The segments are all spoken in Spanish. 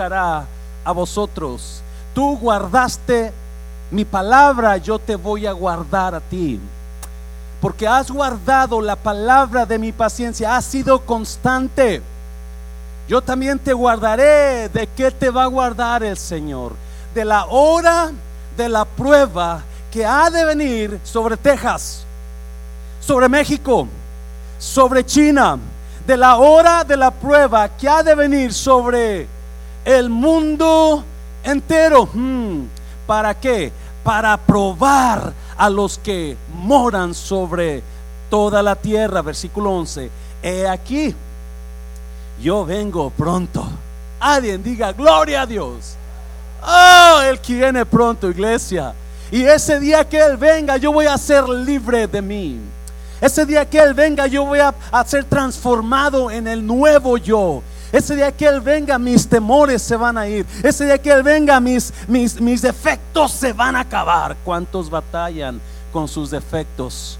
a vosotros. Tú guardaste mi palabra, yo te voy a guardar a ti. Porque has guardado la palabra de mi paciencia, has sido constante. Yo también te guardaré. ¿De qué te va a guardar el Señor? De la hora de la prueba que ha de venir sobre Texas, sobre México, sobre China, de la hora de la prueba que ha de venir sobre el mundo entero. Hmm, ¿Para qué? Para probar a los que moran sobre toda la tierra. Versículo 11. He aquí, yo vengo pronto. Alguien diga, gloria a Dios. Oh, Él viene pronto, iglesia. Y ese día que Él venga, yo voy a ser libre de mí. Ese día que Él venga, yo voy a, ser transformado en el nuevo yo. Ese día que Él venga, mis temores se van a ir. Ese día que Él venga, mis, mis, mis defectos se van a acabar. ¿Cuántos batallan con sus defectos?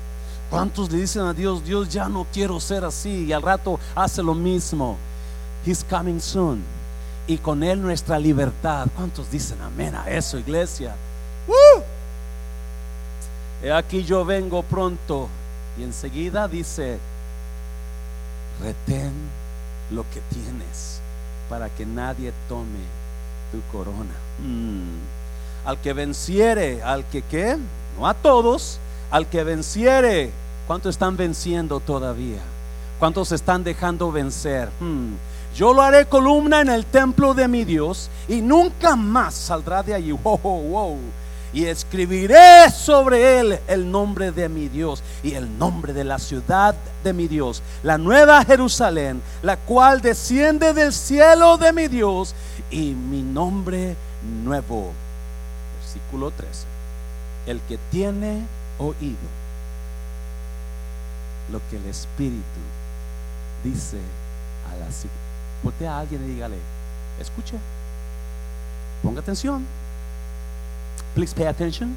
¿Cuántos le dicen a Dios, Dios ya no quiero ser así? Y al rato hace lo mismo. He's coming soon. Y con Él nuestra libertad. ¿Cuántos dicen amén a eso, iglesia? He aquí yo vengo pronto. Y enseguida dice, retén lo que tienes para que nadie tome tu corona. Mm. Al que venciere, al que qué, no a todos, al que venciere, ¿cuántos están venciendo todavía? ¿Cuántos están dejando vencer? Mm. Yo lo haré columna en el templo de mi Dios y nunca más saldrá de allí. Wow, wow y escribiré sobre él el nombre de mi Dios y el nombre de la ciudad de mi Dios, la nueva Jerusalén, la cual desciende del cielo de mi Dios y mi nombre nuevo. Versículo 13. El que tiene oído lo que el Espíritu dice a la Voltea a alguien y dígale, escuche, ponga atención. Please pay attention.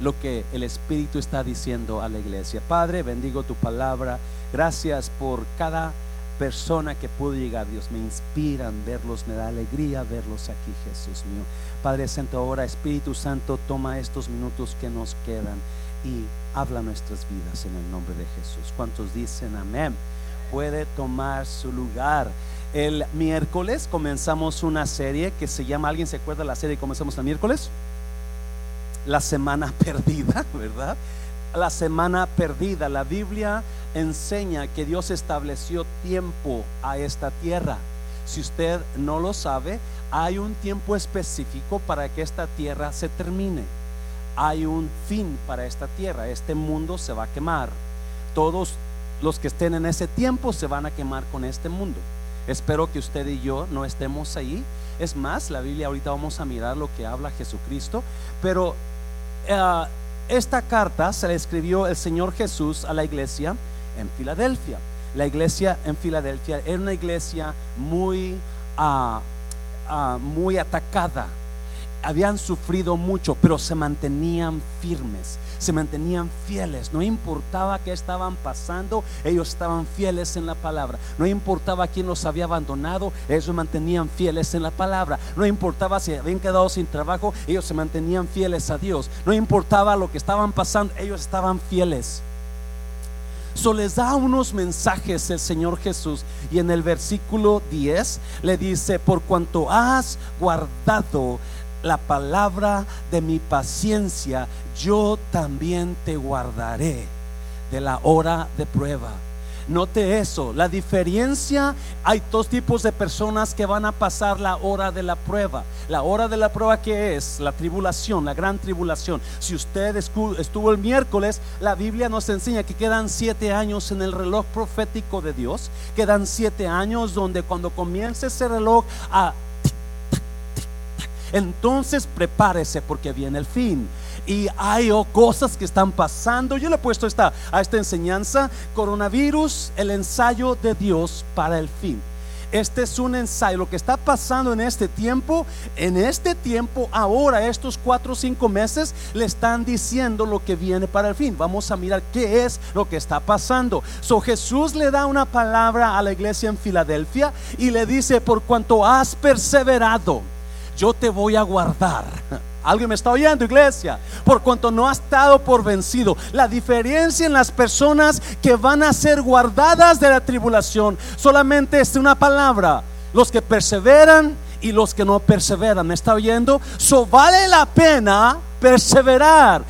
Lo que el Espíritu está diciendo a la iglesia. Padre, bendigo tu palabra. Gracias por cada persona que pudo llegar, Dios. Me inspiran verlos, me da alegría verlos aquí, Jesús mío. Padre Santo, ahora Espíritu Santo, toma estos minutos que nos quedan y habla nuestras vidas en el nombre de Jesús. ¿Cuántos dicen amén? Puede tomar su lugar. El miércoles comenzamos una serie que se llama, ¿alguien se acuerda de la serie que comenzamos el miércoles? La semana perdida, ¿verdad? La semana perdida. La Biblia enseña que Dios estableció tiempo a esta tierra. Si usted no lo sabe, hay un tiempo específico para que esta tierra se termine. Hay un fin para esta tierra. Este mundo se va a quemar. Todos los que estén en ese tiempo se van a quemar con este mundo. Espero que usted y yo no estemos ahí. Es más, la Biblia ahorita vamos a mirar lo que habla Jesucristo. Pero eh, esta carta se la escribió el Señor Jesús a la iglesia en Filadelfia. La iglesia en Filadelfia era una iglesia muy, ah, ah, muy atacada. Habían sufrido mucho, pero se mantenían firmes se mantenían fieles. No importaba qué estaban pasando, ellos estaban fieles en la palabra. No importaba quién los había abandonado, ellos se mantenían fieles en la palabra. No importaba si habían quedado sin trabajo, ellos se mantenían fieles a Dios. No importaba lo que estaban pasando, ellos estaban fieles. So les da unos mensajes el Señor Jesús y en el versículo 10 le dice, por cuanto has guardado la palabra de mi paciencia, yo también te guardaré de la hora de prueba. Note eso, la diferencia, hay dos tipos de personas que van a pasar la hora de la prueba. La hora de la prueba que es la tribulación, la gran tribulación. Si usted estuvo el miércoles, la Biblia nos enseña que quedan siete años en el reloj profético de Dios. Quedan siete años donde cuando comience ese reloj a entonces prepárese porque viene el fin. Y hay cosas que están pasando. Yo le he puesto esta, a esta enseñanza, coronavirus, el ensayo de Dios para el fin. Este es un ensayo. Lo que está pasando en este tiempo, en este tiempo, ahora, estos cuatro o cinco meses, le están diciendo lo que viene para el fin. Vamos a mirar qué es lo que está pasando. So Jesús le da una palabra a la iglesia en Filadelfia y le dice, por cuanto has perseverado, yo te voy a guardar. Alguien me está oyendo, iglesia. Por cuanto no has estado por vencido. La diferencia en las personas que van a ser guardadas de la tribulación solamente es una palabra. Los que perseveran y los que no perseveran. ¿Me está oyendo? So vale la pena perseverar.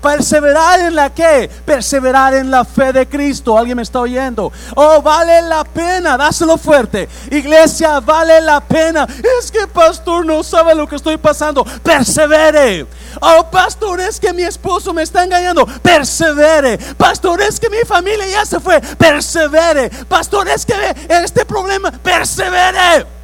perseverar en la que? Perseverar en la fe de Cristo. ¿Alguien me está oyendo? Oh, vale la pena. Dáselo fuerte. Iglesia, vale la pena. Es que pastor no sabe lo que estoy pasando. Persevere. Oh, pastor, es que mi esposo me está engañando. Persevere. Pastor, es que mi familia ya se fue. Persevere. Pastor, es que este problema. Persevere.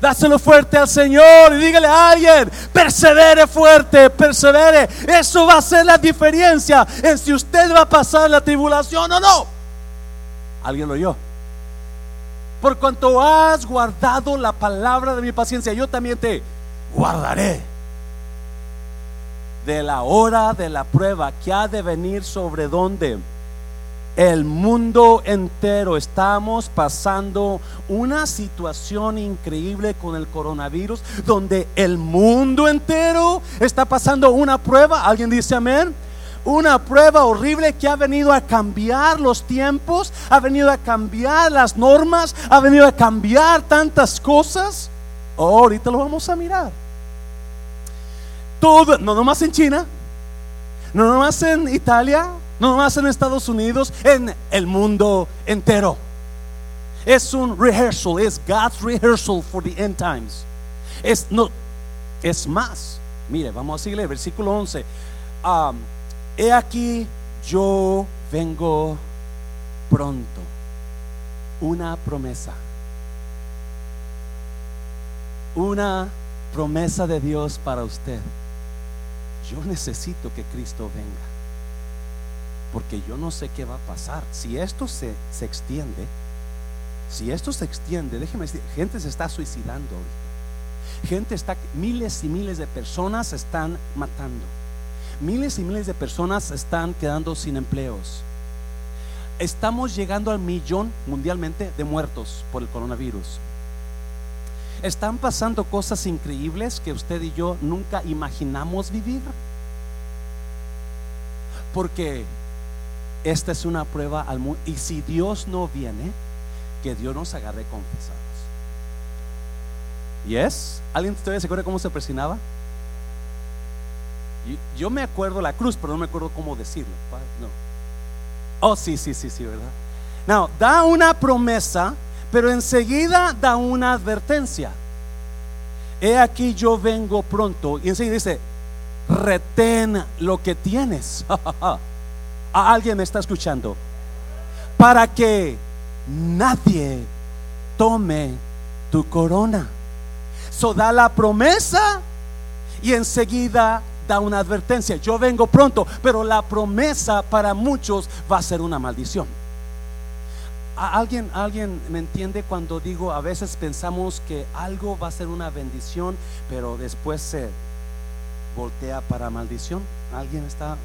Dáselo fuerte al Señor y dígale a alguien, persevere fuerte, persevere. Eso va a ser la diferencia en si usted va a pasar la tribulación o no. ¿Alguien lo oyó? Por cuanto has guardado la palabra de mi paciencia, yo también te guardaré de la hora de la prueba que ha de venir sobre donde el mundo entero estamos pasando una situación increíble con el coronavirus, donde el mundo entero está pasando una prueba. ¿Alguien dice amén? Una prueba horrible que ha venido a cambiar los tiempos, ha venido a cambiar las normas, ha venido a cambiar tantas cosas. Oh, ahorita lo vamos a mirar. Todo, no nomás en China, no nomás en Italia, no más en Estados Unidos, en el mundo entero. Es un rehearsal, es God's rehearsal for the end times. Es, no, es más. Mire, vamos a seguirle, versículo 11. Um, he aquí, yo vengo pronto. Una promesa. Una promesa de Dios para usted. Yo necesito que Cristo venga porque yo no sé qué va a pasar. Si esto se, se extiende, si esto se extiende, déjeme decir, gente se está suicidando ahorita. Gente está, miles y miles de personas están matando. Miles y miles de personas están quedando sin empleos. Estamos llegando al millón mundialmente de muertos por el coronavirus. Están pasando cosas increíbles que usted y yo nunca imaginamos vivir. Porque esta es una prueba al mundo. Y si Dios no viene, que Dios nos agarre confesados. ¿Yes? ¿Alguien todavía se acuerda cómo se presionaba? Yo me acuerdo la cruz, pero no me acuerdo cómo decirlo. No. Oh, sí, sí, sí, sí, ¿verdad? No, da una promesa, pero enseguida da una advertencia. He aquí yo vengo pronto. Y enseguida dice, retén lo que tienes. alguien me está escuchando? Para que nadie tome tu corona. So da la promesa y enseguida da una advertencia. Yo vengo pronto, pero la promesa para muchos va a ser una maldición. ¿Alguien, ¿Alguien me entiende cuando digo a veces pensamos que algo va a ser una bendición, pero después se voltea para maldición? ¿Alguien está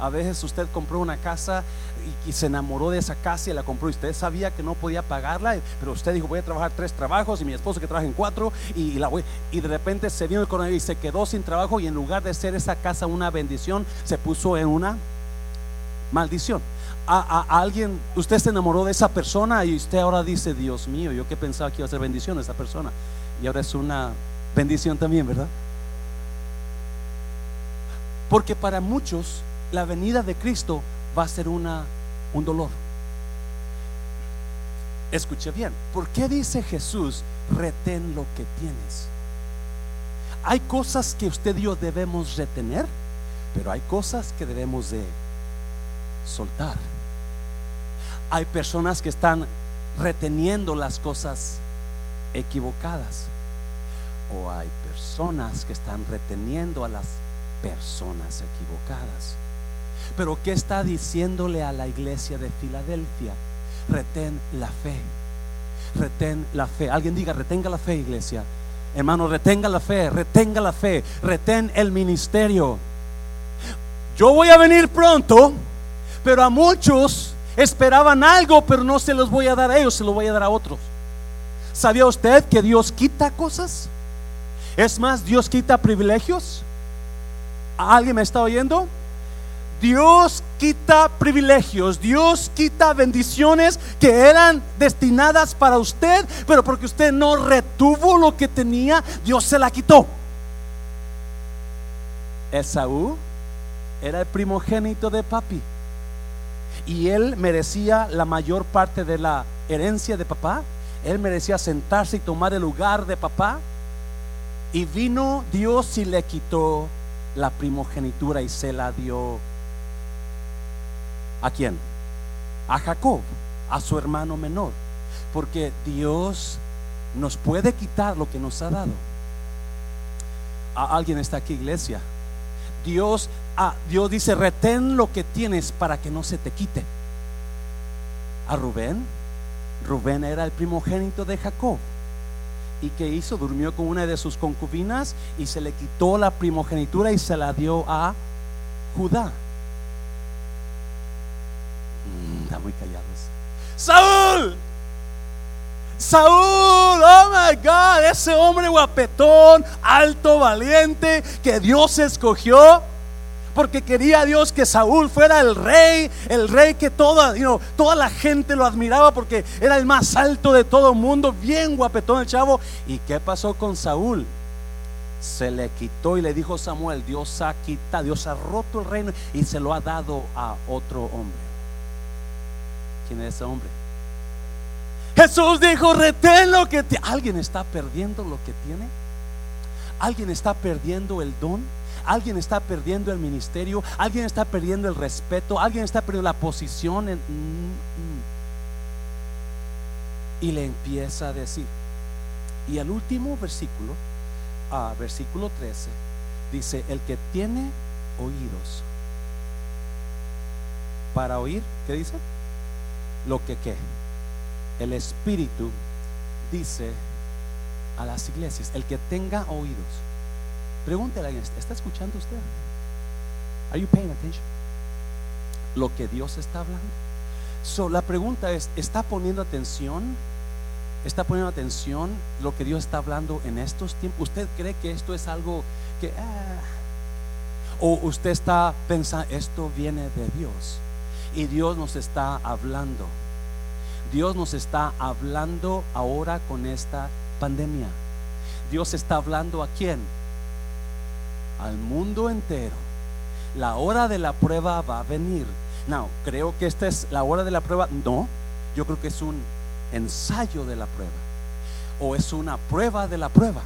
a veces usted compró una casa y, se enamoró de esa casa y la compró y usted sabía que no podía pagarla, pero usted dijo voy a trabajar tres trabajos y mi esposo que trabaja en cuatro y, la voy, y de repente se vino el coronavirus y se quedó sin trabajo y en lugar de ser esa casa una bendición, se puso en una maldición. A, alguien, usted se enamoró de esa persona y usted ahora dice, Dios mío, yo que pensaba que iba a ser bendición esa persona. Y ahora es una bendición también, ¿verdad? Porque para muchos la venida de Cristo va a ser una, un dolor. Escuche bien, ¿por qué dice Jesús, retén lo que tienes? Hay cosas que usted y yo debemos retener, pero hay cosas que debemos de soltar. Hay personas que están reteniendo las cosas equivocadas. O hay personas que están reteniendo a las personas equivocadas. Pero ¿qué está diciéndole a la iglesia de Filadelfia? Retén la fe. Retén la fe. Alguien diga, retenga la fe, iglesia. Hermano, retenga la fe, retenga la fe, retén el ministerio. Yo voy a venir pronto, pero a muchos esperaban algo, pero no se los voy a dar a ellos, se los voy a dar a otros. ¿Sabía usted que Dios quita cosas? Es más, Dios quita privilegios. ¿Alguien me está oyendo? Dios quita privilegios, Dios quita bendiciones que eran destinadas para usted, pero porque usted no retuvo lo que tenía, Dios se la quitó. Esaú era el primogénito de papi y él merecía la mayor parte de la herencia de papá. Él merecía sentarse y tomar el lugar de papá. Y vino Dios y le quitó la primogenitura y se la dio ¿A quién? A Jacob, a su hermano menor. Porque Dios nos puede quitar lo que nos ha dado. ¿A ¿Alguien está aquí, iglesia? Dios, ah, Dios dice, retén lo que tienes para que no se te quite. A Rubén, Rubén era el primogénito de Jacob. ¿Y qué hizo? Durmió con una de sus concubinas y se le quitó la primogenitura y se la dio a Judá muy callados. Saúl. Saúl, oh my God, ese hombre guapetón, alto, valiente, que Dios escogió porque quería Dios que Saúl fuera el rey, el rey que toda, toda la gente lo admiraba porque era el más alto de todo el mundo, bien guapetón el chavo. ¿Y qué pasó con Saúl? Se le quitó y le dijo Samuel, Dios ha quitado, Dios ha roto el reino y se lo ha dado a otro hombre. ¿Quién es ese hombre? Jesús dijo, retén lo que alguien está perdiendo lo que tiene. Alguien está perdiendo el don. Alguien está perdiendo el ministerio. Alguien está perdiendo el respeto. Alguien está perdiendo la posición. Mm, mm. Y le empieza a decir. Y el último versículo, ah, versículo 13, dice, el que tiene oídos para oír, ¿qué dice? Lo que qué. El Espíritu dice a las iglesias, el que tenga oídos. Pregúntele a alguien, ¿está escuchando usted? Are you paying attention? Lo que Dios está hablando. So, la pregunta es, ¿está poniendo atención? ¿Está poniendo atención lo que Dios está hablando en estos tiempos? ¿Usted cree que esto es algo que... Ah, o usted está pensando, esto viene de Dios? Y Dios nos está hablando. Dios nos está hablando ahora con esta pandemia. Dios está hablando a quién? Al mundo entero. La hora de la prueba va a venir. No, creo que esta es la hora de la prueba. No, yo creo que es un ensayo de la prueba. O es una prueba de la prueba.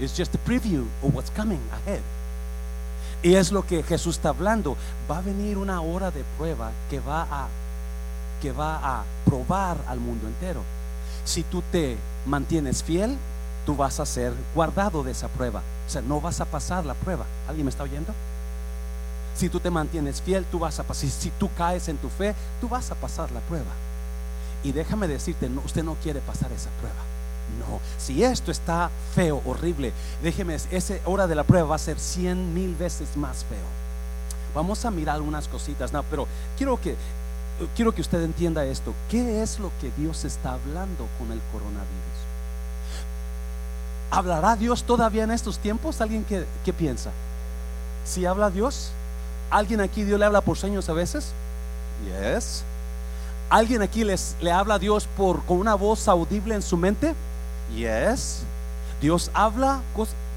It's just a preview of what's coming ahead. Y es lo que Jesús está hablando. Va a venir una hora de prueba que va a que va a probar al mundo entero. Si tú te mantienes fiel, tú vas a ser guardado de esa prueba. O sea, no vas a pasar la prueba. ¿Alguien me está oyendo? Si tú te mantienes fiel, tú vas a pasar. Si, tú caes en tu fe, tú vas a pasar la prueba. Y déjame decirte, usted no quiere pasar esa prueba. No, si esto está feo, horrible, déjeme, esa hora de la prueba va a ser cien mil veces más feo. Vamos a mirar unas cositas, no, pero quiero que quiero que usted entienda esto. ¿Qué es lo que Dios está hablando con el coronavirus? ¿Hablará Dios todavía en estos tiempos? ¿Alguien que, piensa? Si habla Dios, ¿alguien aquí Dios le habla por sueños a veces? Yes. ¿Alguien aquí les, le habla a Dios por, con una voz audible en su mente? Yes. Dios habla,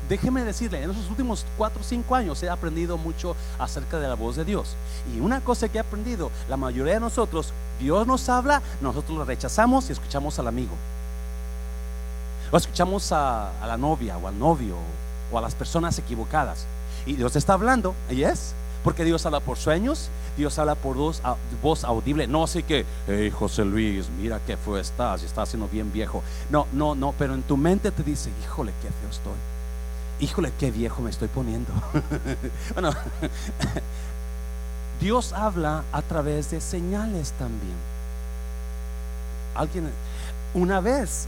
déjeme decirle, en esos últimos cuatro o cinco años he aprendido mucho acerca de la voz de Dios. Y una cosa que he aprendido, la mayoría de nosotros, Dios nos habla, nosotros lo rechazamos y escuchamos al amigo. O escuchamos a, la novia o al novio o a las personas equivocadas. Y Dios está hablando, yes. Porque Dios habla por sueños, Dios habla por voz, audible. No así que, hey José Luis, mira qué fue estás, estás siendo bien viejo. No, no, no, pero en tu mente te dice, híjole, qué feo estoy. Híjole, qué viejo me estoy poniendo. bueno, Dios habla a través de señales también. Alguien, una vez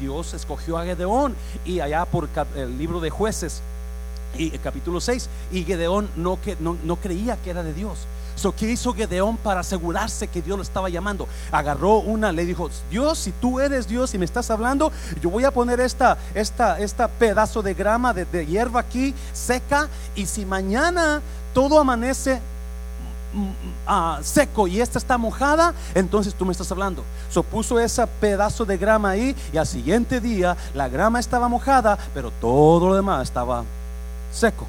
Dios escogió a Gedeón y allá por el libro de jueces y el capítulo 6 y Gedeón no, no, no creía que era de Dios. So, ¿Qué hizo Gedeón para asegurarse que Dios lo estaba llamando? Agarró una, le dijo, Dios, si tú eres Dios y me estás hablando, yo voy a poner esta, esta, esta pedazo de grama, de, hierba aquí seca, y si mañana todo amanece mm, mm, ah, seco y esta está mojada, entonces tú me estás hablando. So puso ese pedazo de grama ahí y al siguiente día la grama estaba mojada, pero todo lo demás estaba seco.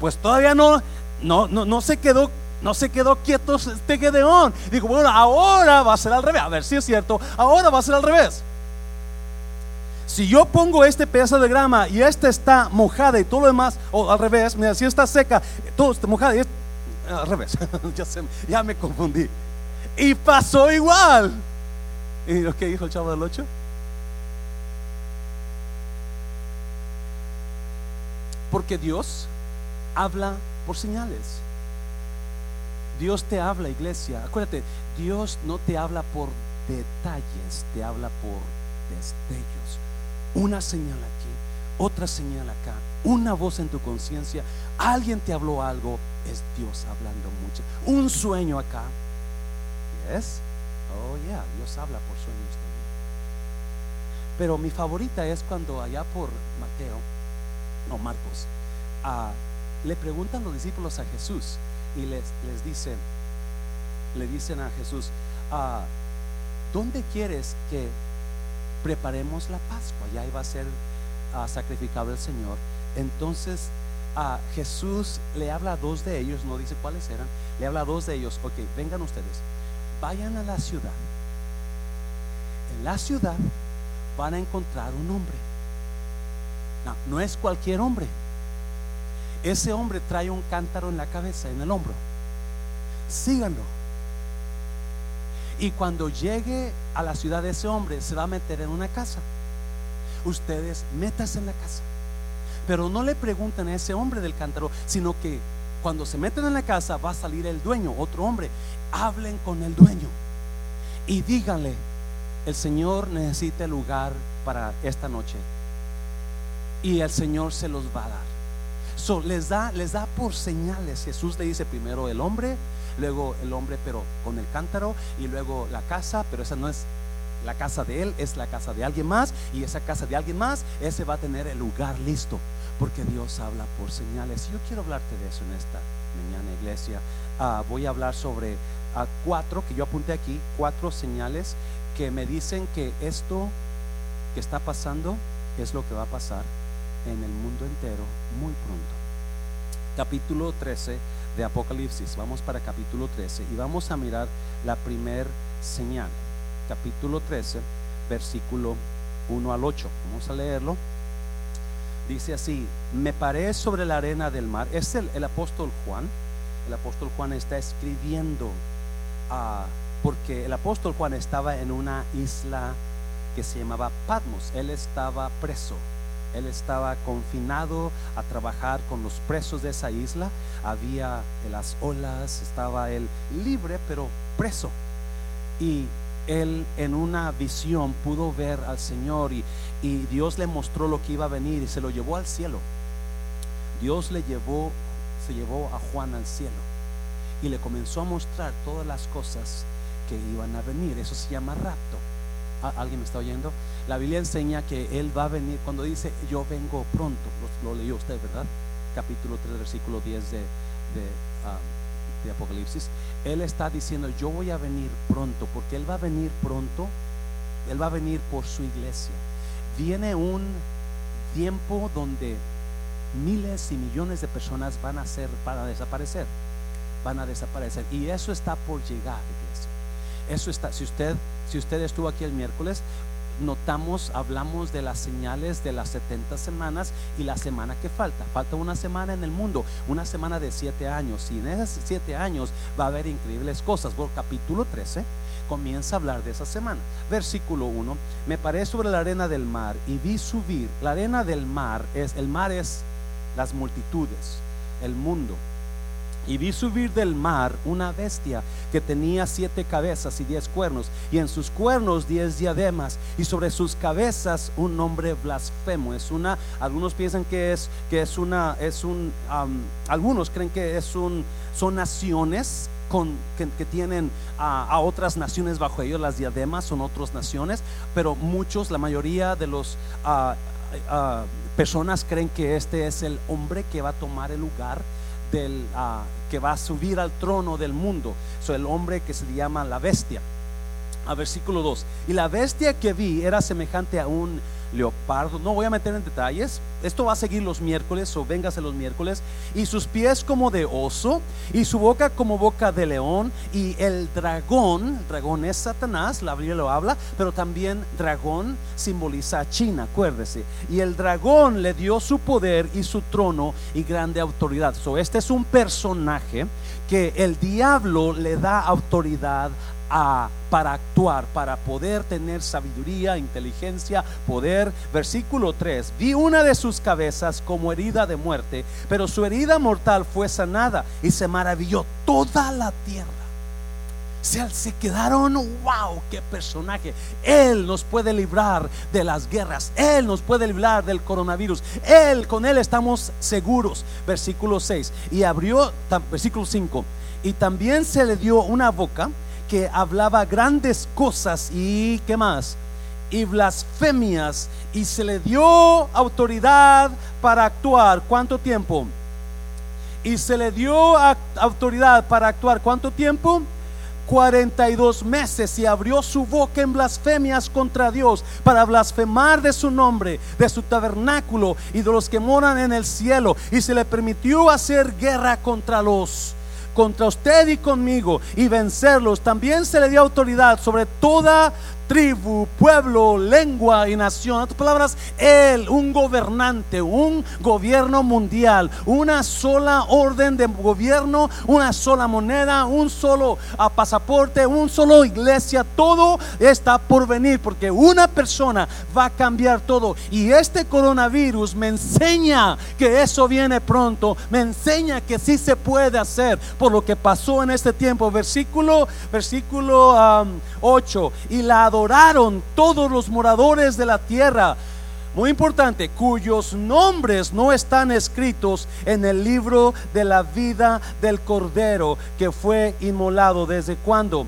Pues todavía no, no, no, no se quedó no se quedó quieto este Gedeón. Dijo, bueno, ahora va a ser al revés. A ver si es cierto, ahora va a ser al revés. Si yo pongo este pedazo de grama y esta está mojada y todo lo demás, o al revés, mira, si está seca, todo está mojado y al revés, ya, ya, me confundí. Y pasó igual. ¿Y lo que dijo el chavo del 8? Porque Dios habla por señales. Dios te habla, iglesia. Acuérdate, Dios no te habla por detalles, te habla por destellos. Una señal aquí, otra señal acá, una voz en tu conciencia. Alguien te habló algo, es Dios hablando mucho. Un sueño acá. ¿Yes? Oh, yeah, Dios habla por sueños también. Pero mi favorita es cuando allá por Mateo, no Marcos, ah, le preguntan los discípulos a Jesús y les, les dicen, le dicen a Jesús, ah, ¿dónde quieres que preparemos la Pascua? Ya iba a ser ah, sacrificado el Señor. Entonces a Jesús le habla a dos de ellos, no dice cuáles eran, le habla a dos de ellos, ok, vengan ustedes, vayan a la ciudad. En la ciudad van a encontrar un hombre. No, no es cualquier hombre ese hombre trae un cántaro en la cabeza, en el hombro. Síganlo. Y cuando llegue a la ciudad de ese hombre, se va a meter en una casa. Ustedes métanse en la casa. Pero no le pregunten a ese hombre del cántaro, sino que cuando se meten en la casa va a salir el dueño, otro hombre. Hablen con el dueño y díganle, el Señor necesita lugar para esta noche. Y el Señor se los va a dar les, da, les da por señales. Jesús le dice primero el hombre, luego el hombre pero con el cántaro y luego la casa, pero esa no es la casa de él, es la casa de alguien más y esa casa de alguien más, ese va a tener el lugar listo, porque Dios habla por señales. Yo quiero hablarte de eso en esta mañana, iglesia. Ah, voy a hablar sobre ah, cuatro que yo apunté aquí, cuatro señales que me dicen que esto que está pasando es lo que va a pasar en el mundo entero muy pronto. Capítulo 13 de Apocalipsis. Vamos para capítulo 13 y vamos a mirar la primer señal. Capítulo 13, versículo 1 al 8. Vamos a leerlo. Dice así, me paré sobre la arena del mar. Es el, el apóstol Juan. El apóstol Juan está escribiendo a porque el apóstol Juan estaba en una isla que se llamaba Patmos. Él estaba preso él estaba confinado a trabajar con los presos de esa isla. Había las olas, estaba él libre pero preso. Y él en una visión pudo ver al Señor y, Dios le mostró lo que iba a venir y se lo llevó al cielo. Dios le llevó, se llevó a Juan al cielo y le comenzó a mostrar todas las cosas que iban a venir. Eso se llama rapto. ¿Alguien me está oyendo? La Biblia enseña que Él va a venir cuando dice yo vengo pronto. Lo, leyó usted, ¿verdad? Capítulo 3, versículo 10 de, um, de Apocalipsis. Él está diciendo yo voy a venir pronto porque Él va a venir pronto. Él va a venir por su iglesia. Viene un tiempo donde miles y millones de personas van a ser, van a desaparecer. Van a desaparecer. Y eso está por llegar, iglesia. Eso está, si usted, si usted estuvo aquí el miércoles, notamos, hablamos de las señales de las 70 semanas y la semana que falta. Falta una semana en el mundo, una semana de siete años. Y en esos siete años va a haber increíbles cosas. Por capítulo 13 comienza a hablar de esa semana. Versículo 1, me paré sobre la arena del mar y vi subir. La arena del mar es, el mar es las multitudes, el mundo. Y vi subir del mar una bestia que tenía siete cabezas y diez cuernos, y en sus cuernos diez diademas, y sobre sus cabezas un nombre blasfemo. Es una, algunos piensan que es, que es una, es un, algunos creen que es un, son naciones con, que, tienen a, otras naciones bajo ellos, las diademas son otras naciones, pero muchos, la mayoría de los ah, personas creen que este es el hombre que va a tomar el lugar del ah, que va a subir al trono del mundo. So, el hombre que se le llama la bestia. A versículo 2. Y la bestia que vi era semejante a un leopardo. No voy a meter en detalles. Esto va a seguir los miércoles o véngase los miércoles. Y sus pies como de oso y su boca como boca de león. Y el dragón, dragón es Satanás, la Biblia lo habla, pero también dragón simboliza a China, acuérdese. Y el dragón le dio su poder y su trono y grande autoridad. So, este es un personaje que el diablo le da autoridad a, para actuar, para poder tener sabiduría, inteligencia, poder. Versículo 3, vi una de sus cabezas como herida de muerte, pero su herida mortal fue sanada y se maravilló toda la tierra. Se, se quedaron, wow, qué personaje. Él nos puede librar de las guerras. Él nos puede librar del coronavirus. Él, con Él estamos seguros. Versículo 6. Y abrió, versículo 5. Y también se le dio una boca que hablaba grandes cosas y qué más y blasfemias y se le dio autoridad para actuar. Cuánto tiempo y se le dio autoridad para actuar. Cuánto tiempo 42 meses y abrió su boca en blasfemias contra Dios para blasfemar de su nombre, de su tabernáculo y de los que moran en el cielo. Y se le permitió hacer guerra contra los contra usted y conmigo y vencerlos. También se le dio autoridad sobre toda tribu, pueblo, lengua y nación. En otras palabras, Él, un gobernante, un gobierno mundial, una sola orden de gobierno, una sola moneda, un solo ah, pasaporte, un solo iglesia, todo está por venir porque una persona va a cambiar todo. Y este coronavirus me enseña que eso viene pronto, me enseña que sí se puede hacer por lo que pasó en este tiempo. Versículo, versículo 8. Y la adoraron todos los moradores de la tierra. Muy importante, cuyos nombres no están escritos en el libro de la vida del Cordero que fue inmolado. ¿Desde cuándo?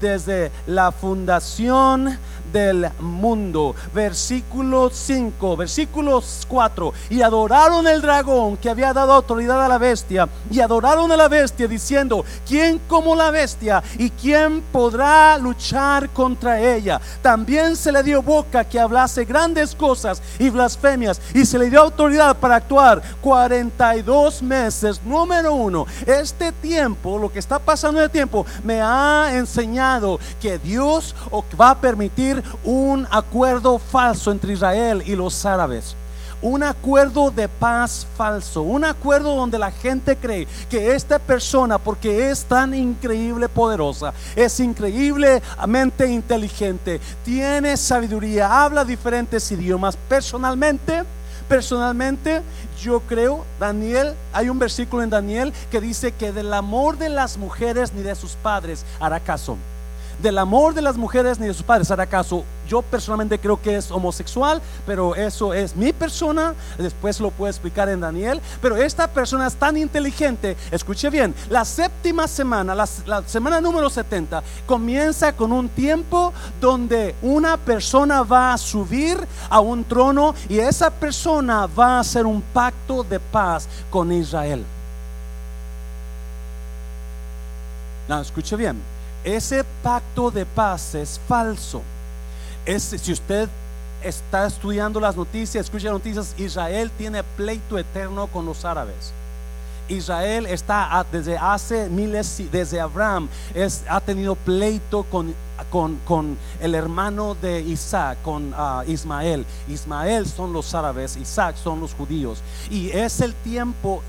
Desde la fundación del mundo. Versículo 5, versículo 4. Y adoraron el dragón que había dado autoridad a la bestia. Y adoraron a la bestia diciendo, ¿quién como la bestia? ¿Y quién podrá luchar contra ella? También se le dio boca que hablase grandes cosas y blasfemias. Y se le dio autoridad para actuar 42 meses. Número uno, este tiempo, lo que está pasando en el tiempo, me ha enseñado que Dios va a permitir un acuerdo falso entre Israel y los árabes. Un acuerdo de paz falso, un acuerdo donde la gente cree que esta persona, porque es tan increíble poderosa, es increíblemente inteligente, tiene sabiduría, habla diferentes idiomas. Personalmente, personalmente, yo creo, Daniel, hay un versículo en Daniel que dice que del amor de las mujeres ni de sus padres hará caso del amor de las mujeres ni de sus padres hará caso. Yo personalmente creo que es homosexual, pero eso es mi persona. Después lo puedo explicar en Daniel. Pero esta persona es tan inteligente. Escuche bien, la séptima semana, la, semana número 70, comienza con un tiempo donde una persona va a subir a un trono y esa persona va a hacer un pacto de paz con Israel. Escuche bien. Ese pacto de paz es falso. Es, si usted está estudiando las noticias, escucha las noticias, Israel tiene pleito eterno con los árabes. Israel está desde hace miles, desde Abraham, ha tenido pleito con, con, con el hermano de Isaac, con ah, Ismael. Ismael son los árabes, Isaac son los judíos. Y es el tiempo,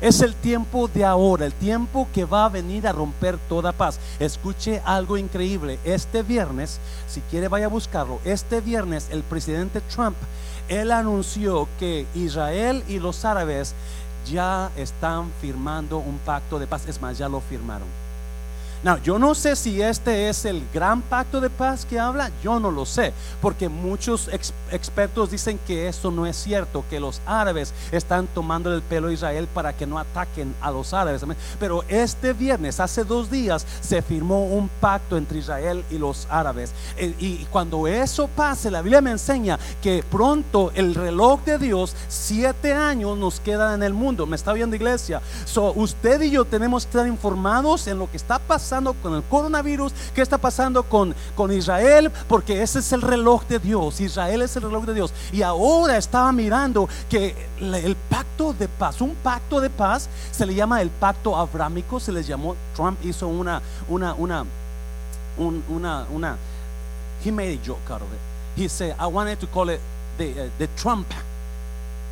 es el tiempo de ahora, el tiempo que va a venir a romper toda paz. Escuche algo increíble. Este viernes, si quiere vaya a buscarlo, este viernes el presidente Trump, él anunció que Israel y los árabes ya están firmando un pacto de paz. Es más, ya lo firmaron. No, yo no sé si este es el gran pacto de paz que habla, yo no lo sé, porque muchos expertos dicen que eso no es cierto, que los árabes están tomando el pelo a Israel para que no ataquen a los árabes. Pero este viernes, hace dos días, se firmó un pacto entre Israel y los árabes. Eh, y cuando eso pase, la Biblia me enseña que pronto el reloj de Dios, siete años nos quedan en el mundo. ¿Me está viendo iglesia? So, usted y yo tenemos que estar informados en lo que está pasando con el coronavirus, qué está pasando con, con Israel, porque ese es el reloj de Dios. Israel es el reloj de Dios. Y ahora estaba mirando que el pacto de paz, un pacto de paz, se le llama el pacto abrámico, se les llamó, Trump hizo una, una, una, una, una, he made a joke out of it. He said, I wanted to call it the, uh, the Trump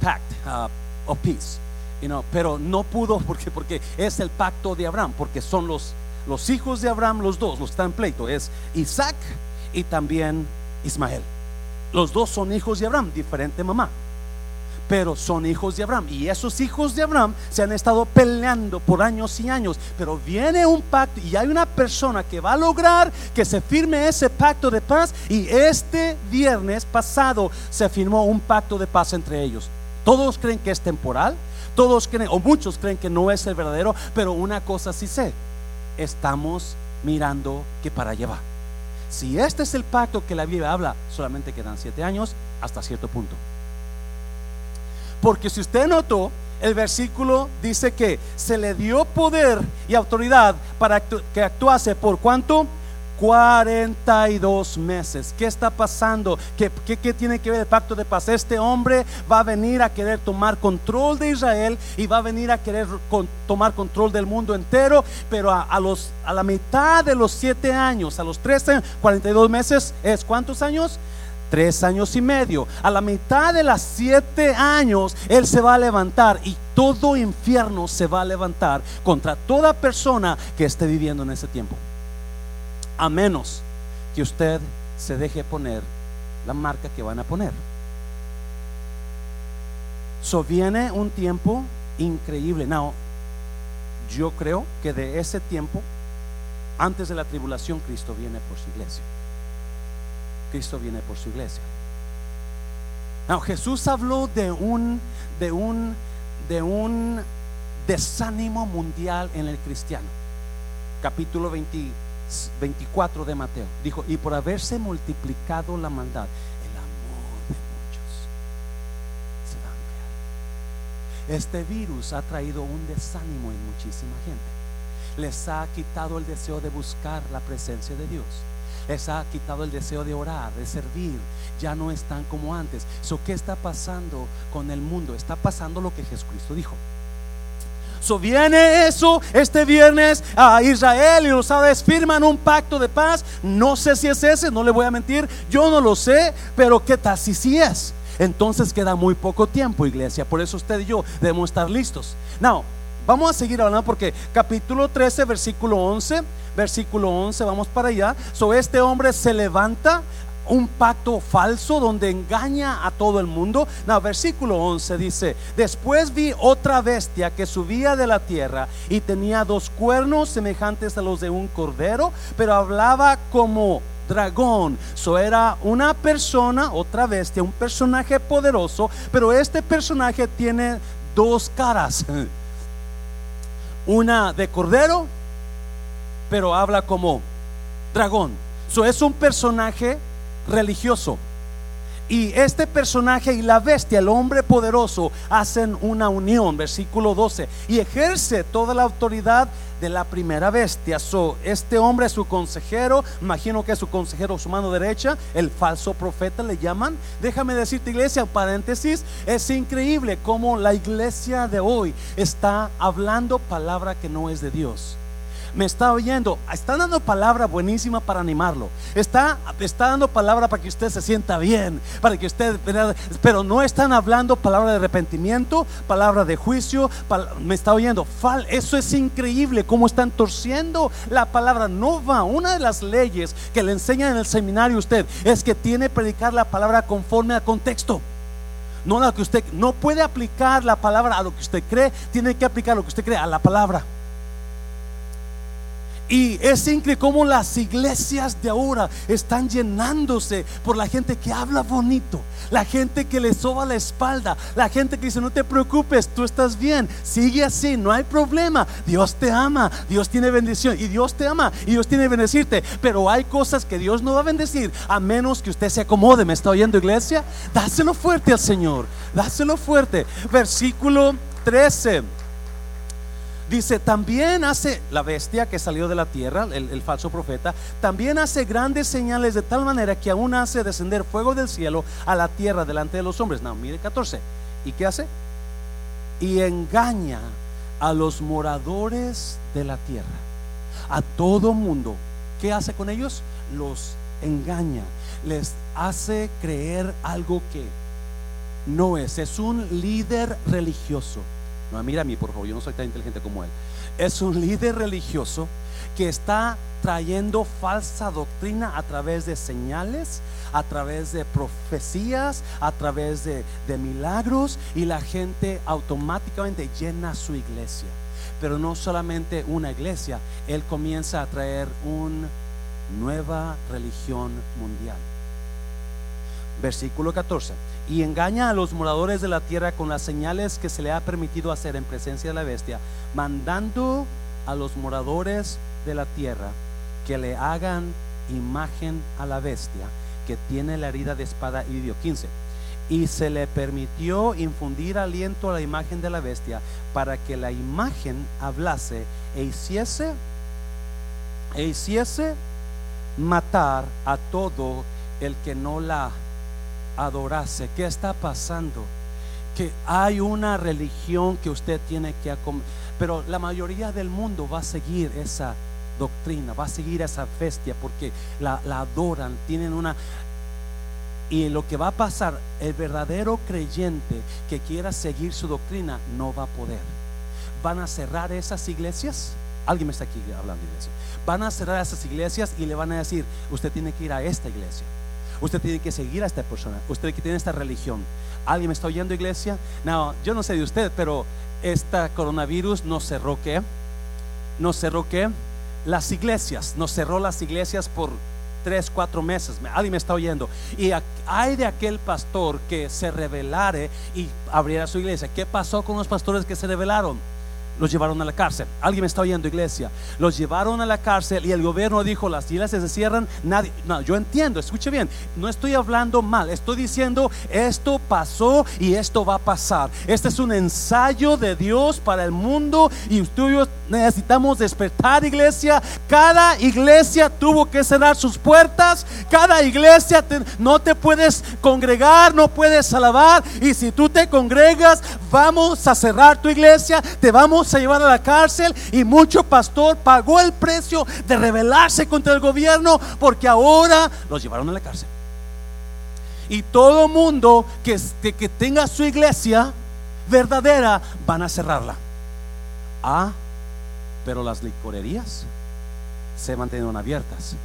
Pact uh, of Peace. You know, pero no pudo porque, porque es el pacto de Abraham, porque son los los hijos de Abraham, los dos, los que están en pleito, es Isaac y también Ismael. Los dos son hijos de Abraham, diferente mamá. Pero son hijos de Abraham. Y esos hijos de Abraham se han estado peleando por años y años. Pero viene un pacto y hay una persona que va a lograr que se firme ese pacto de paz. Y este viernes pasado se firmó un pacto de paz entre ellos. Todos creen que es temporal. Todos creen, o muchos creen que no es el verdadero. Pero una cosa sí sé estamos mirando que para llevar. Si este es el pacto que la Biblia habla, solamente quedan siete años hasta cierto punto. Porque si usted notó, el versículo dice que se le dio poder y autoridad para que actuase por cuánto? 42 meses. ¿Qué está pasando? ¿Qué, ¿Qué, tiene que ver el pacto de paz? Este hombre va a venir a querer tomar control de Israel y va a venir a querer tomar control del mundo entero, pero a, los, a la mitad de los siete años, a los 13, 42 meses, ¿es cuántos años? Tres años y medio. A la mitad de las siete años, Él se va a levantar y todo infierno se va a levantar contra toda persona que esté viviendo en ese tiempo a menos que usted se deje poner la marca que van a poner. So viene un tiempo increíble. Now, yo creo que de ese tiempo, antes de la tribulación, Cristo viene por su iglesia. Cristo viene por su iglesia. Now, Jesús habló de un, de un, de un desánimo mundial en el cristiano. Capítulo 20 24 de Mateo. Dijo, y por haberse multiplicado la maldad, el amor de muchos se va a Este virus ha traído un desánimo en muchísima gente. Les ha quitado el deseo de buscar la presencia de Dios. Les ha quitado el deseo de orar, de servir. Ya no están como antes. So, ¿Qué está pasando con el mundo? Está pasando lo que Jesucristo dijo. So viene eso este viernes a Israel y los árabes firman un pacto de paz. No sé si es ese, no le voy a mentir, yo no lo sé, pero qué tal si sí es. Entonces queda muy poco tiempo, iglesia. Por eso usted y yo debemos estar listos. Now, vamos a seguir hablando porque capítulo 13, versículo 11, versículo 11, vamos para allá. So este hombre se levanta un pacto falso donde engaña a todo el mundo. No, versículo 11 dice, después vi otra bestia que subía de la tierra y tenía dos cuernos semejantes a los de un cordero, pero hablaba como dragón. So era una persona, otra bestia, un personaje poderoso, pero este personaje tiene dos caras. Una de cordero, pero habla como dragón. So es un personaje religioso. Y este personaje y la bestia, el hombre poderoso, hacen una unión, versículo 12, y ejerce toda la autoridad de la primera bestia. So, este hombre es su consejero, imagino que es su consejero, su mano derecha, el falso profeta le llaman. Déjame decirte, iglesia, paréntesis, es increíble cómo la iglesia de hoy está hablando palabra que no es de Dios me está oyendo, está dando palabra buenísima para animarlo. Está, está dando palabra para que usted se sienta bien, para que usted, pero no están hablando palabra de arrepentimiento, palabra de juicio. me está oyendo. eso es increíble cómo están torciendo la palabra. No va. Una de las leyes que le enseñan en el seminario usted es que tiene que predicar la palabra conforme al contexto. No lo que usted no puede aplicar la palabra a lo que usted cree, tiene que aplicar lo que usted cree a la palabra. Y es increíble cómo las iglesias de ahora están llenándose por la gente que habla bonito, la gente que le soba la espalda, la gente que dice, no te preocupes, tú estás bien, sigue así, no hay problema, Dios te ama, Dios tiene bendición y Dios te ama y Dios tiene bendecirte, pero hay cosas que Dios no va a bendecir a menos que usted se acomode. ¿Me está oyendo iglesia? Dáselo fuerte al Señor, dáselo fuerte. Versículo 13. Dice, también hace la bestia que salió de la tierra, el, falso profeta, también hace grandes señales de tal manera que aún hace descender fuego del cielo a la tierra delante de los hombres. No, mire 14. ¿Y qué hace? Y engaña a los moradores de la tierra, a todo mundo. ¿Qué hace con ellos? Los engaña, les hace creer algo que no es. Es un líder religioso no, mira a mí, por favor, yo no soy tan inteligente como él. Es un líder religioso que está trayendo falsa doctrina a través de señales, a través de profecías, a través de, milagros y la gente automáticamente llena su iglesia. Pero no solamente una iglesia, él comienza a traer una nueva religión mundial. Versículo 14 y engaña a los moradores de la tierra con las señales que se le ha permitido hacer en presencia de la bestia, mandando a los moradores de la tierra que le hagan imagen a la bestia que tiene la herida de espada y dio 15. Y se le permitió infundir aliento a la imagen de la bestia para que la imagen hablase e hiciese, e hiciese matar a todo el que no la adorarse. ¿Qué está pasando? Que hay una religión que usted tiene que pero la mayoría del mundo va a seguir esa doctrina, va a seguir esa bestia porque la, la adoran, tienen una... Y lo que va a pasar, el verdadero creyente que quiera seguir su doctrina no va a poder. Van a cerrar esas iglesias. Alguien me está aquí hablando de iglesia. Van a cerrar esas iglesias y le van a decir, usted tiene que ir a esta iglesia. Usted tiene que seguir a esta persona. Usted que tiene esta religión. ¿Alguien me está oyendo, iglesia? No, yo no sé de usted, pero esta coronavirus nos cerró qué? Nos cerró qué? Las iglesias. Nos cerró las iglesias por tres, cuatro meses. Alguien me está oyendo. Y hay de aquel pastor que se revelare y abriera su iglesia. ¿Qué pasó con los pastores que se rebelaron? Los llevaron a la cárcel. Alguien me está oyendo, iglesia. Los llevaron a la cárcel y el gobierno dijo, las iglesias se cierran. Nadie, no, yo entiendo, escuche bien. No estoy hablando mal, estoy diciendo, esto pasó y esto va a pasar. Este es un ensayo de Dios para el mundo y ustedes necesitamos despertar, iglesia. Cada iglesia tuvo que cerrar sus puertas. Cada iglesia no te puedes congregar, no puedes alabar. Y si tú te congregas, vamos a cerrar tu iglesia, te vamos a llevar a la cárcel y mucho pastor pagó el precio de rebelarse contra el gobierno porque ahora los llevaron a la cárcel. Y todo mundo que, que, tenga su iglesia verdadera van a cerrarla. Ah, pero las licorerías se mantuvieron abiertas.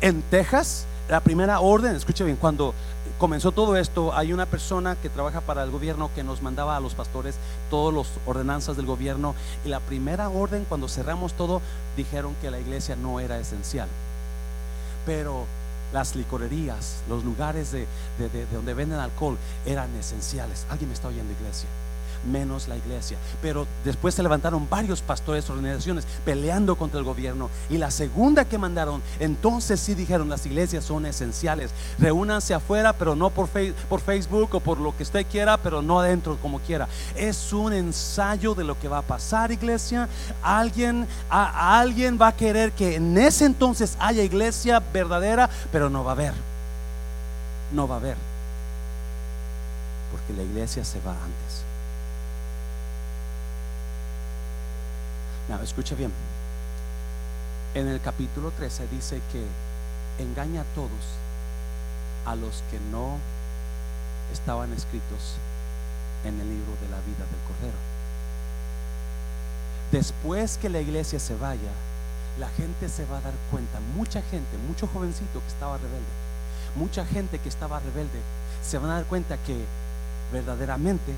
En Texas, la primera orden, escuche bien, cuando comenzó todo esto, hay una persona que trabaja para el gobierno que nos mandaba a los pastores todas las ordenanzas del gobierno y la primera orden cuando cerramos todo dijeron que la iglesia no era esencial. Pero las licorerías, los lugares de, de donde venden alcohol eran esenciales. ¿Alguien me está oyendo iglesia? Menos la iglesia. Pero después se levantaron varios pastores, organizaciones peleando contra el gobierno. Y la segunda que mandaron, entonces sí dijeron, las iglesias son esenciales. Reúnanse afuera, pero no por, Facebook o por lo que usted quiera, pero no adentro como quiera. Es un ensayo de lo que va a pasar, iglesia. Alguien, alguien va a querer que en ese entonces haya iglesia verdadera, pero no va a haber. No va a haber. Porque la iglesia se va antes. Escucha bien. En el capítulo 13 dice que engaña a todos a los que no estaban escritos en el libro de la vida del Cordero. Después que la iglesia se vaya, la gente se va a dar cuenta, mucha gente, mucho jovencito que estaba rebelde, mucha gente que estaba rebelde, se van a dar cuenta que verdaderamente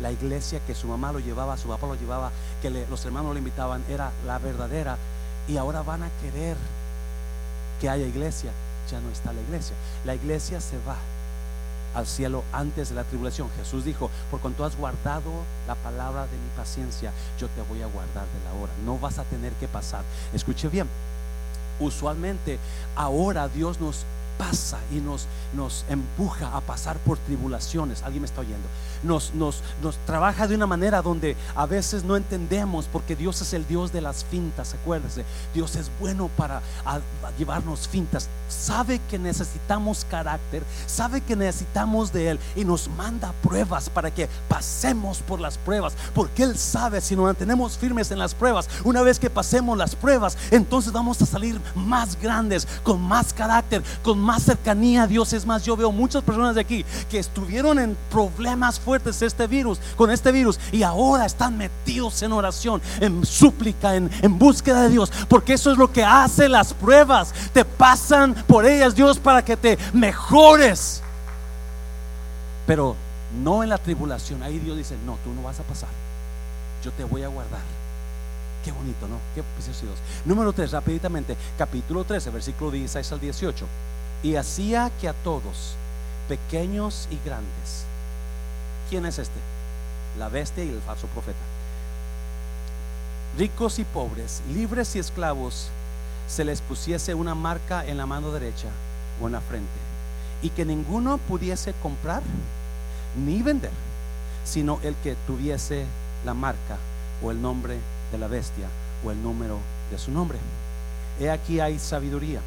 la iglesia que su mamá lo llevaba, su papá lo llevaba, que los hermanos lo invitaban, era la verdadera. Y ahora van a querer que haya iglesia. Ya no está la iglesia. La iglesia se va al cielo antes de la tribulación. Jesús dijo, por cuanto has guardado la palabra de mi paciencia, yo te voy a guardar de la hora. No vas a tener que pasar. Escuche bien, usualmente ahora Dios nos pasa y nos, nos empuja a pasar por tribulaciones. Alguien me está oyendo. Nos, nos, nos trabaja de una manera donde a veces no entendemos porque Dios es el Dios de las fintas. Acuérdese, Dios es bueno para llevarnos fintas. Sabe que necesitamos carácter, sabe que necesitamos de Él y nos manda pruebas para que pasemos por las pruebas. Porque Él sabe si nos mantenemos firmes en las pruebas, una vez que pasemos las pruebas, entonces vamos a salir más grandes, con más carácter, con más cercanía a Dios. Es más, yo veo muchas personas de aquí que estuvieron en problemas fuertes este virus, con este virus, y ahora están metidos en oración, en súplica, en, en búsqueda de Dios, porque eso es lo que hace las pruebas. Te pasan por ellas, Dios, para que te mejores. Pero no en la tribulación. Ahí Dios dice, no, tú no vas a pasar. Yo te voy a guardar. Qué bonito, ¿no? Qué precioso. Número 3, rapiditamente, capítulo 13, versículo 16 al 18. Y hacía que a todos, pequeños y grandes, ¿quién es este? La bestia y el falso profeta. Ricos y pobres, libres y esclavos, se les pusiese una marca en la mano derecha o en la frente, y que ninguno pudiese comprar ni vender, sino el que tuviese la marca o el nombre de la bestia o el número de su nombre. He aquí hay sabiduría.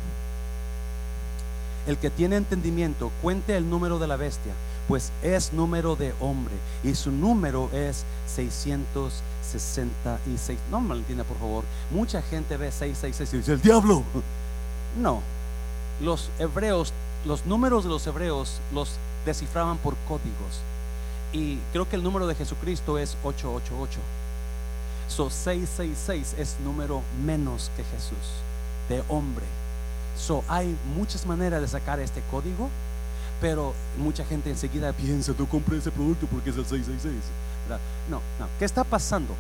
El que tiene entendimiento, cuente el número de la bestia, pues es número de hombre y su número es 666. No me entienda, por favor. Mucha gente ve 666 y dice, el diablo. No. Los hebreos, los números de los hebreos los descifraban por códigos. Y creo que el número de Jesucristo es 888. So 666 es número menos que Jesús, de hombre. So hay muchas maneras de sacar este código, pero mucha gente enseguida piensa, tú compré ese producto porque es el 666. ¿verdad? No, no. ¿Qué está pasando?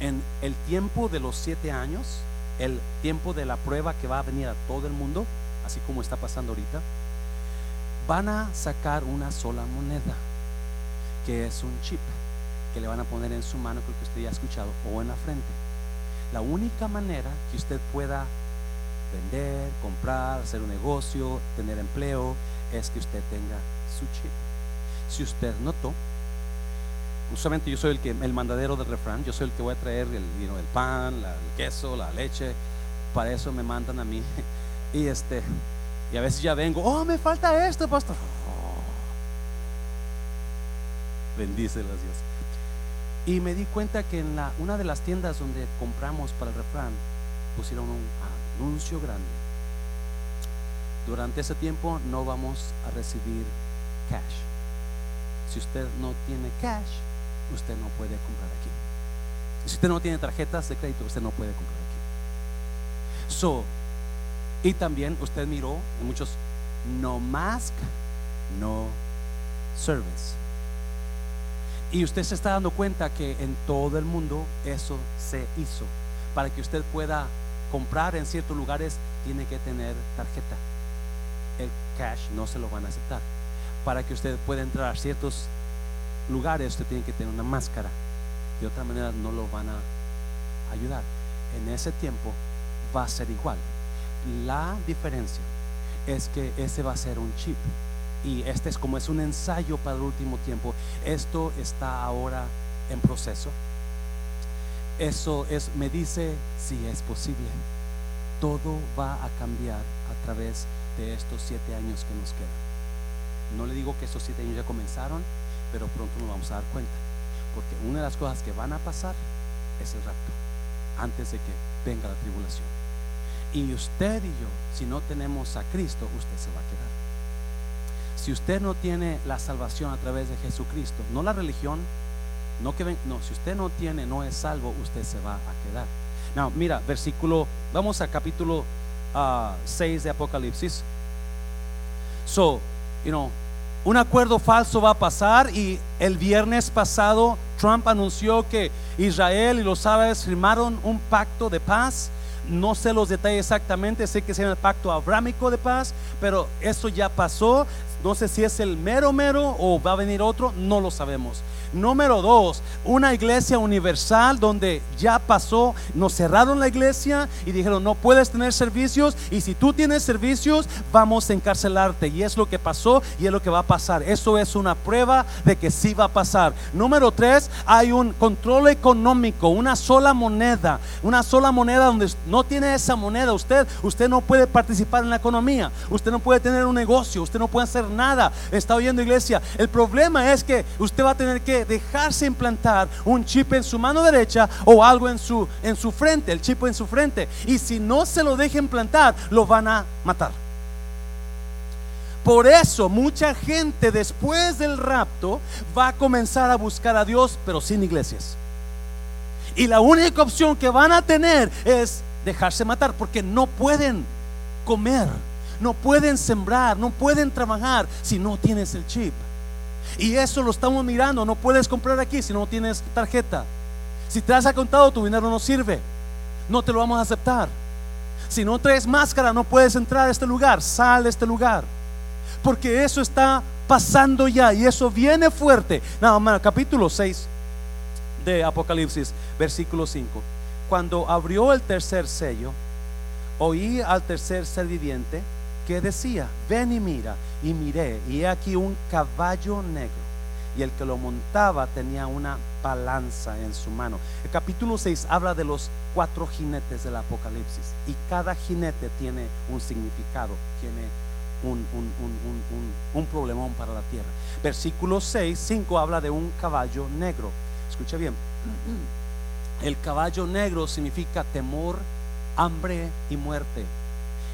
En el tiempo de los siete años, el tiempo de la prueba que va a venir a todo el mundo, así como está pasando ahorita, van a sacar una sola moneda, que es un chip que le van a poner en su mano, creo que usted ya ha escuchado, o en la frente. La única manera que usted pueda vender, comprar, hacer un negocio, tener empleo, es que usted tenga su chip. Si usted notó, usualmente yo soy el que el mandadero del refrán, yo soy el que voy a traer el, pan, el queso, la leche, para eso me mandan a mí. Y este, y a veces ya vengo, oh, me falta esto, pastor. Oh. Bendícelas Dios. Y me di cuenta que en la, una de las tiendas donde compramos para el refrán pusieron un anuncio grande. Durante ese tiempo no vamos a recibir cash. Si usted no tiene cash, usted no puede comprar aquí. Si usted no tiene tarjetas de crédito, usted no puede comprar aquí. So, y también usted miró en muchos no mask, no service. Y usted se está dando cuenta que en todo el mundo eso se hizo. Para que usted pueda comprar en ciertos lugares, tiene que tener tarjeta. El cash no se lo van a aceptar. Para que usted pueda entrar a ciertos lugares, usted tiene que tener una máscara. De otra manera, no lo van a ayudar. En ese tiempo va a ser igual. La diferencia es que ese va a ser un chip y este es como es un ensayo para el último tiempo. Esto está ahora en proceso. Eso es, me dice si es posible. Todo va a cambiar a través de estos siete años que nos quedan. No le digo que estos siete años ya comenzaron, pero pronto nos vamos a dar cuenta. Porque una de las cosas que van a pasar es el rapto, antes de que venga la tribulación. Y usted y yo, si no tenemos a Cristo, usted se va a quedar. Si usted no tiene la salvación a través de Jesucristo, no la religión, no que ven, no, si usted no tiene, no es salvo, usted se va a quedar. No, mira, versículo, vamos a capítulo 6 de Apocalipsis. So, you know, un acuerdo falso va a pasar y el viernes pasado Trump anunció que Israel y los árabes firmaron un pacto de paz. No sé los detalles exactamente, sé que es el pacto abrámico de paz, pero eso ya pasó. No sé si es el mero mero o va a venir otro, no lo sabemos. Número dos, una iglesia universal donde ya pasó, nos cerraron la iglesia y dijeron no puedes tener servicios y si tú tienes servicios vamos a encarcelarte y es lo que pasó y es lo que va a pasar. Eso es una prueba de que sí va a pasar. Número tres, hay un control económico, una sola moneda, una sola moneda donde no tiene esa moneda usted, usted no puede participar en la economía, usted no puede tener un negocio, usted no puede hacer nada. Está oyendo iglesia. El problema es que usted va a tener que dejarse implantar un chip en su mano derecha o algo en su, en su frente, el chip en su frente. Y si no se lo deja implantar, lo van a matar. Por eso mucha gente después del rapto va a comenzar a buscar a Dios, pero sin iglesias. Y la única opción que van a tener es dejarse matar, porque no pueden comer, no pueden sembrar, no pueden trabajar si no tienes el chip. Y eso lo estamos mirando. No puedes comprar aquí si no tienes tarjeta. Si te has contado, tu dinero no sirve. No te lo vamos a aceptar. Si no traes máscara, no puedes entrar a este lugar. Sal de este lugar. Porque eso está pasando ya y eso viene fuerte. Nada más, capítulo 6 de Apocalipsis, versículo 5. Cuando abrió el tercer sello, oí al tercer ser viviente que decía, ven y mira, y miré, y he aquí un caballo negro, y el que lo montaba tenía una balanza en su mano. El capítulo 6 habla de los cuatro jinetes del Apocalipsis, y cada jinete tiene un significado, tiene un, un, un, un problemón para la tierra. Versículo 6, 5 habla de un caballo negro. Escucha bien. El caballo negro significa temor, hambre y muerte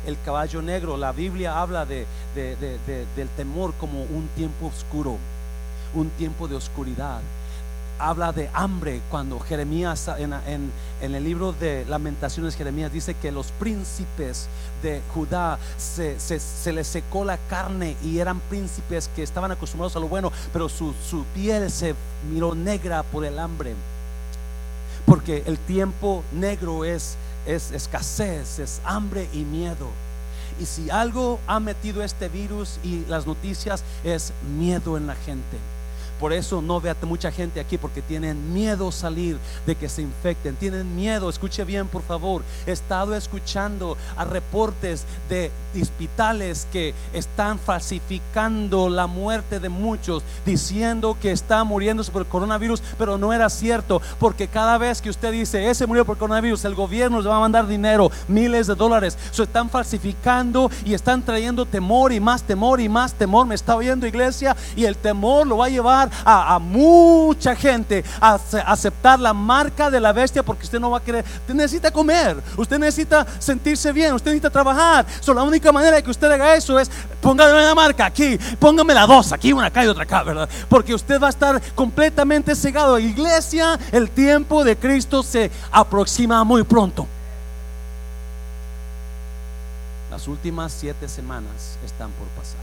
el caballo negro. La Biblia habla de, del temor como un tiempo oscuro, un tiempo de oscuridad. Habla de hambre cuando Jeremías en, en, el libro de lamentaciones Jeremías dice que los príncipes de Judá se, se, les secó la carne y eran príncipes que estaban acostumbrados a lo bueno, pero su, su piel se miró negra por el hambre. Porque el tiempo negro es es escasez, es hambre y miedo. Y si algo ha metido este virus y las noticias es miedo en la gente. Por eso no vea mucha gente aquí porque tienen miedo salir de que se infecten. Tienen miedo, escuche bien por favor. He estado escuchando a reportes de hospitales que están falsificando la muerte de muchos, diciendo que está muriéndose por el coronavirus, pero no era cierto, porque cada vez que usted dice, ese murió por coronavirus, el gobierno le va a mandar dinero, miles de dólares. Se están falsificando y están trayendo temor y más temor y más temor. Me está oyendo iglesia y el temor lo va a llevar a, mucha gente a, aceptar la marca de la bestia porque usted no va a querer. Usted necesita comer, usted necesita sentirse bien, usted necesita trabajar. So, la única manera que usted haga eso es póngame la marca aquí, póngame la dos aquí, una acá y otra acá, ¿verdad? Porque usted va a estar completamente cegado. Iglesia, el tiempo de Cristo se aproxima muy pronto. Las últimas siete semanas están por pasar.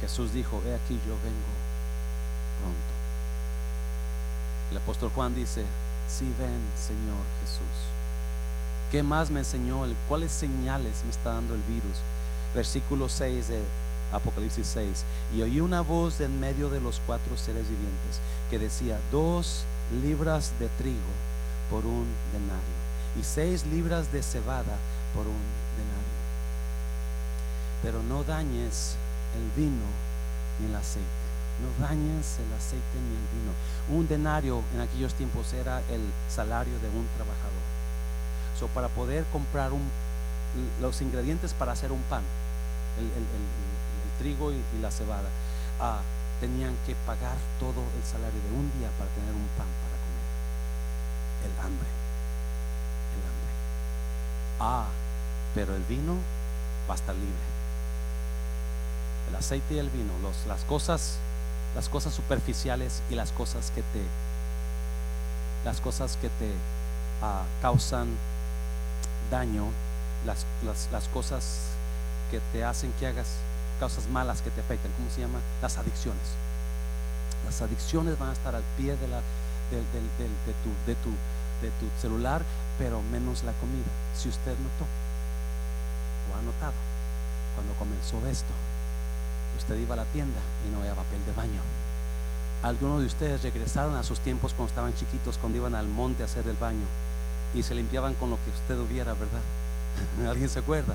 Jesús dijo, he aquí yo vengo el apóstol Juan dice, si ven, Señor Jesús. ¿Qué más me enseñó? ¿Cuáles señales me está dando el virus? Versículo 6 de Apocalipsis 6. Y oí una voz en medio de los cuatro seres vivientes que decía, dos libras de trigo por un denario y seis libras de cebada por un denario. Pero no dañes el vino ni el aceite no dañes el aceite ni el vino. Un denario en aquellos tiempos era el salario de un trabajador. So, para poder comprar los ingredientes para hacer un pan, el, trigo y, la cebada, ah, tenían que pagar todo el salario de un día para tener un pan para comer. El hambre. El hambre. Ah, pero el vino va a estar libre. El aceite y el vino, los, las cosas las cosas superficiales y las cosas que te las cosas que te ah, causan daño las, las, las, cosas que te hacen que hagas cosas malas que te afectan. ¿Cómo se llama? Las adicciones. Las adicciones van a estar al pie de, la, del, del, del, de, tu, de, tu, de tu celular, pero menos la comida. Si usted notó o ha notado, cuando comenzó esto, usted iba a la tienda y no había papel de baño. Algunos de ustedes regresaron a sus tiempos cuando estaban chiquitos, cuando iban al monte a hacer el baño y se limpiaban con lo que usted hubiera, ¿verdad? ¿Alguien se acuerda?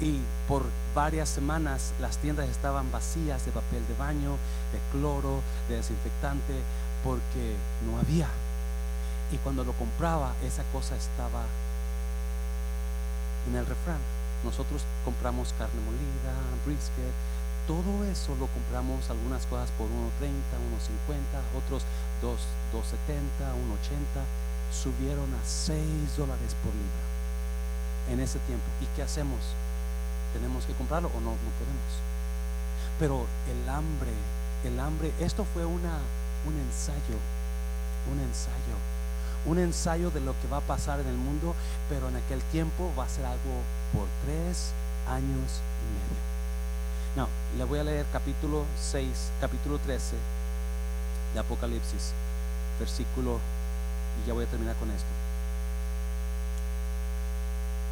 Y por varias semanas las tiendas estaban vacías de papel de baño, de cloro, de desinfectante, porque no había. Y cuando lo compraba, esa cosa estaba en el refrán. Nosotros compramos carne molida, brisket, todo eso lo compramos algunas cosas por 1.30, 1.50, otros 2, 2.70, 1.80, subieron a 6 dólares por libra en ese tiempo. ¿Y qué hacemos? ¿Tenemos que comprarlo o no? No podemos. Pero el hambre, el hambre, esto fue una, un ensayo, un ensayo, un ensayo de lo que va a pasar en el mundo, pero en aquel tiempo va a ser algo por tres años y medio. No, le voy a leer capítulo 6, capítulo 13 de Apocalipsis, versículo, y ya voy a terminar con esto.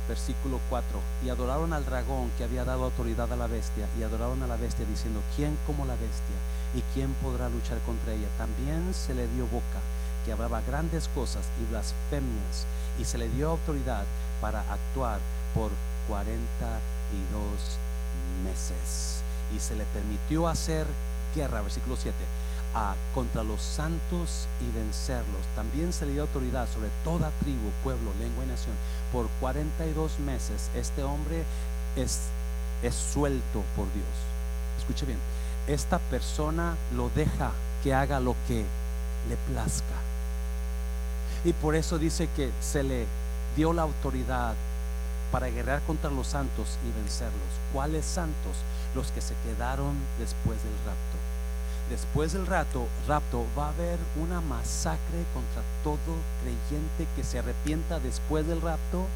Versículo 4, y adoraron al dragón que había dado autoridad a la bestia, y adoraron a la bestia diciendo, ¿quién como la bestia? ¿Y quién podrá luchar contra ella? También se le dio boca, que hablaba grandes cosas y blasfemias, y se le dio autoridad para actuar por 42 meses. Y se le permitió hacer guerra, versículo 7, a, contra los santos y vencerlos. También se le dio autoridad sobre toda tribu, pueblo, lengua y nación. Por 42 meses este hombre es, es suelto por Dios. Escuche bien, esta persona lo deja que haga lo que le plazca. Y por eso dice que se le dio la autoridad para guerrear contra los santos y vencerlos. ¿Cuáles santos? Los que se quedaron después del rapto. Después del rapto va a haber una masacre contra todo creyente que se arrepienta después del rapto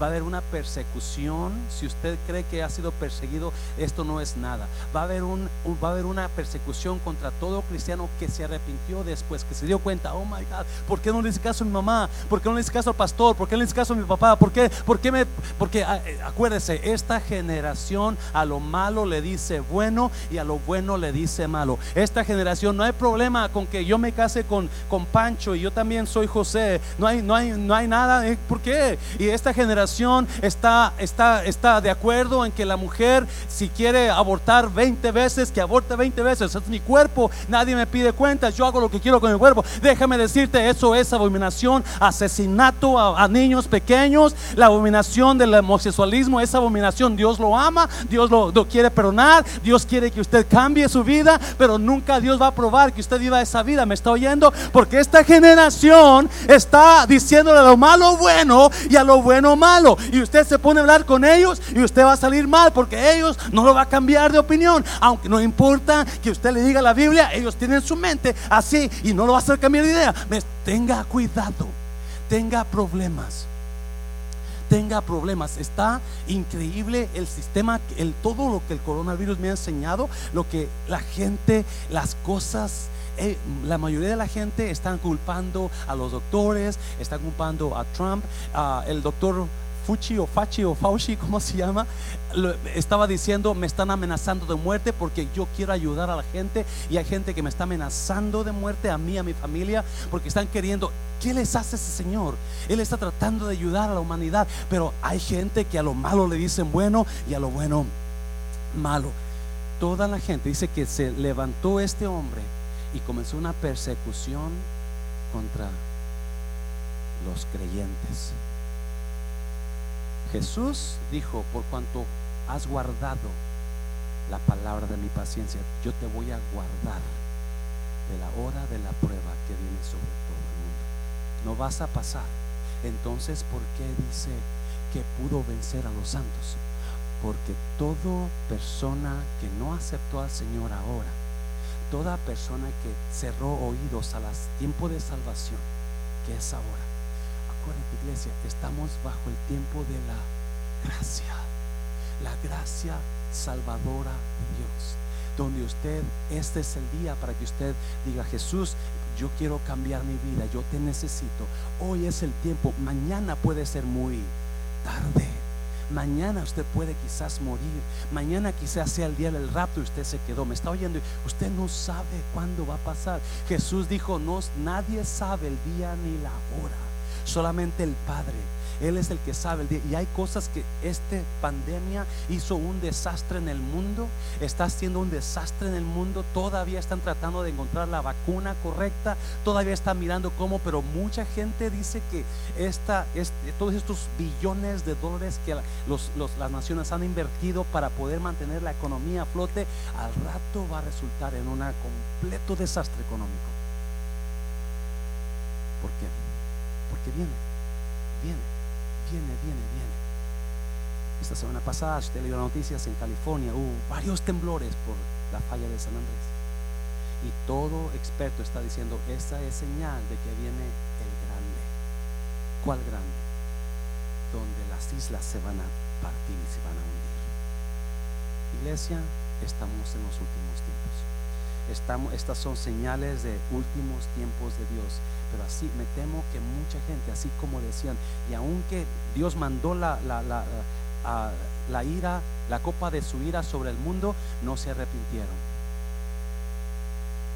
va a haber una persecución. Si usted cree que ha sido perseguido, esto no es nada. Va a haber, un, va a haber una persecución contra todo cristiano que se arrepintió después, que se dio cuenta, oh my God, ¿por qué no le hice caso a mi mamá? ¿Por qué no le hice caso al pastor? ¿Por qué no le hice caso a mi papá? ¿Por qué? ¿Por qué me? Porque ah, eh, acuérdese, esta generación a lo malo le dice bueno y a lo bueno le dice malo. Esta generación no hay problema con que yo me case con, con Pancho y yo también soy José. No hay, no hay, no hay nada. ¿eh? ¿Por qué? Y esta generación está, de acuerdo en que la mujer, si quiere abortar 20 veces, que aborte 20 veces. Es mi cuerpo, nadie me pide cuentas, yo hago lo que quiero con el cuerpo. Déjame decirte, eso es abominación, asesinato a, niños pequeños, la abominación del homosexualismo, esa abominación. Dios lo ama, Dios lo, quiere perdonar, Dios quiere que usted cambie su vida, pero nunca Dios va a probar que usted viva esa vida. ¿Me está oyendo? Porque esta generación está diciéndole lo malo bueno y a lo bueno malo. Y usted se pone a hablar con ellos y usted va a salir mal porque ellos no lo va a cambiar de opinión. Aunque no importa que usted le diga la Biblia, ellos tienen su mente así y no lo va a hacer cambiar de idea. tenga cuidado, tenga problemas tenga problemas. Está increíble el sistema, el, todo lo que el coronavirus me ha enseñado, lo que la gente, las cosas eh, la mayoría de la gente están culpando a los doctores, están culpando a Trump, el doctor Fuchi o Fachi o Fauci, ¿cómo se llama? estaba diciendo, me están amenazando de muerte porque yo quiero ayudar a la gente y hay gente que me está amenazando de muerte a mí, a mi familia, porque están queriendo, ¿qué les hace ese Señor? Él está tratando de ayudar a la humanidad, pero hay gente que a lo malo le dicen bueno y a lo bueno malo. Toda la gente dice que se levantó este hombre y comenzó una persecución contra los creyentes. Jesús dijo, por cuanto has guardado la palabra de mi paciencia, yo te voy a guardar de la hora de la prueba que viene sobre todo el mundo. No vas a pasar. Entonces, ¿por qué dice que pudo vencer a los santos? Porque toda persona que no aceptó al Señor ahora, toda persona que cerró oídos a las tiempo de salvación, que es ahora, iglesia, estamos bajo el tiempo de la gracia. la gracia salvadora de Dios. Donde usted, este es el día para que usted diga, Jesús, yo quiero cambiar mi vida, yo te necesito. Hoy es el tiempo, mañana puede ser muy tarde. Mañana usted puede quizás morir. Mañana quizás sea el día del rapto y usted se quedó. Me está oyendo. Usted no sabe cuándo va a pasar. Jesús dijo, no, nadie sabe el día ni la hora. Solamente el Padre. Él es el que sabe. Y hay cosas que esta pandemia hizo un desastre en el mundo. Está haciendo un desastre en el mundo. Todavía están tratando de encontrar la vacuna correcta. Todavía están mirando cómo. Pero mucha gente dice que esta, todos estos billones de dólares que las naciones han invertido para poder mantener la economía a flote, al rato va a resultar en un completo desastre económico. Viene, viene viene, viene, viene. Esta semana pasada, usted leyó noticias en California, hubo varios temblores por la falla de San Andrés. Y todo experto está diciendo, esa es señal de que viene el grande. ¿Cuál grande? Donde las islas se van a partir y se van a hundir. Iglesia, estamos en los últimos tiempos. Estamos, estas son señales de últimos tiempos de Dios. Pero así me temo que mucha gente, así como decían, y aunque Dios mandó la, la, la, la ira, la copa de su ira sobre el mundo, no se arrepintieron.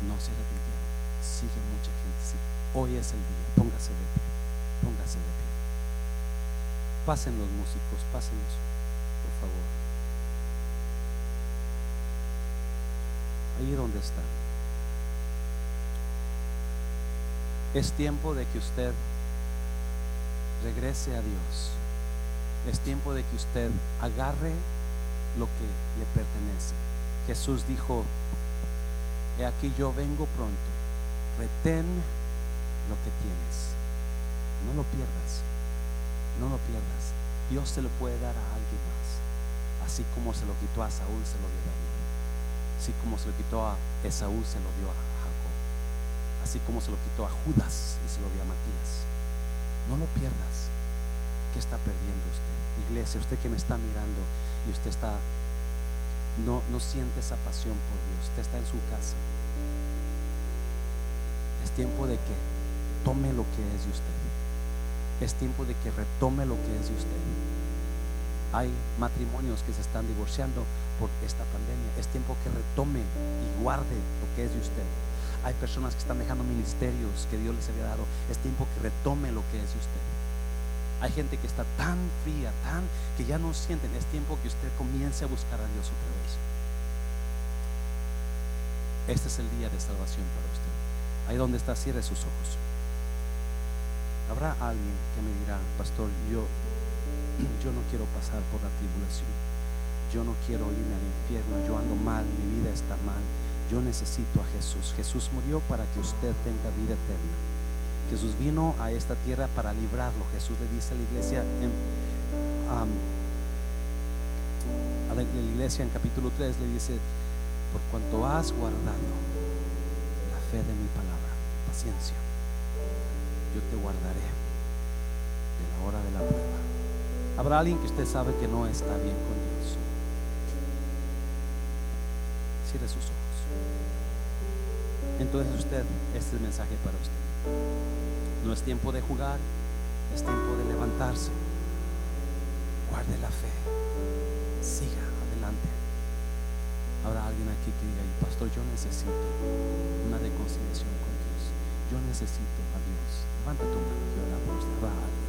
No se arrepintieron. Sigue mucha gente. Sí. Hoy es el día. Póngase de pie. Póngase de pie. Pasen los músicos, pasen por favor. Ahí donde están. Es tiempo de que usted regrese a Dios. Es tiempo de que usted agarre lo que le pertenece. Jesús dijo, he aquí yo vengo pronto, retén lo que tienes. No lo pierdas, no lo pierdas. Dios se lo puede dar a alguien más. Así como se lo quitó a Saúl, se lo dio a David. Así como se lo quitó a Esaú, se lo dio a así como se lo quitó a Judas y se lo dio a Matías. No lo pierdas. ¿Qué está perdiendo usted? Iglesia, usted que me está mirando y usted está, no, no siente esa pasión por Dios, usted está en su casa. Es tiempo de que tome lo que es de usted. Es tiempo de que retome lo que es de usted. Hay matrimonios que se están divorciando por esta pandemia. Es tiempo que retome y guarde lo que es de usted. Hay personas que están dejando ministerios que Dios les había dado. Es tiempo que retome lo que es de usted. Hay gente que está tan fría, tan que ya no sienten. Es tiempo que usted comience a buscar a Dios otra vez. Este es el día de salvación para usted. Ahí donde está, cierre sus ojos. Habrá alguien que me dirá, pastor, yo, yo no quiero pasar por la tribulación. Yo no quiero irme al infierno. Yo ando mal, mi vida está mal yo necesito a Jesús. Jesús murió para que usted tenga vida eterna. Jesús vino a esta tierra para librarlo. Jesús le dice a la iglesia en, a la, iglesia en capítulo 3 le dice, por cuanto has guardado la fe de mi palabra, paciencia, yo te guardaré de la hora de la prueba. Habrá alguien que usted sabe que no está bien con Dios. Cierre sus ojos. Entonces usted, este es el mensaje para usted. No es tiempo de jugar, es tiempo de levantarse. Guarde la fe. Siga adelante. Habrá alguien aquí que diga, pastor, yo necesito una reconciliación con Dios. Yo necesito a Dios. Levanta tu mano y ora por usted.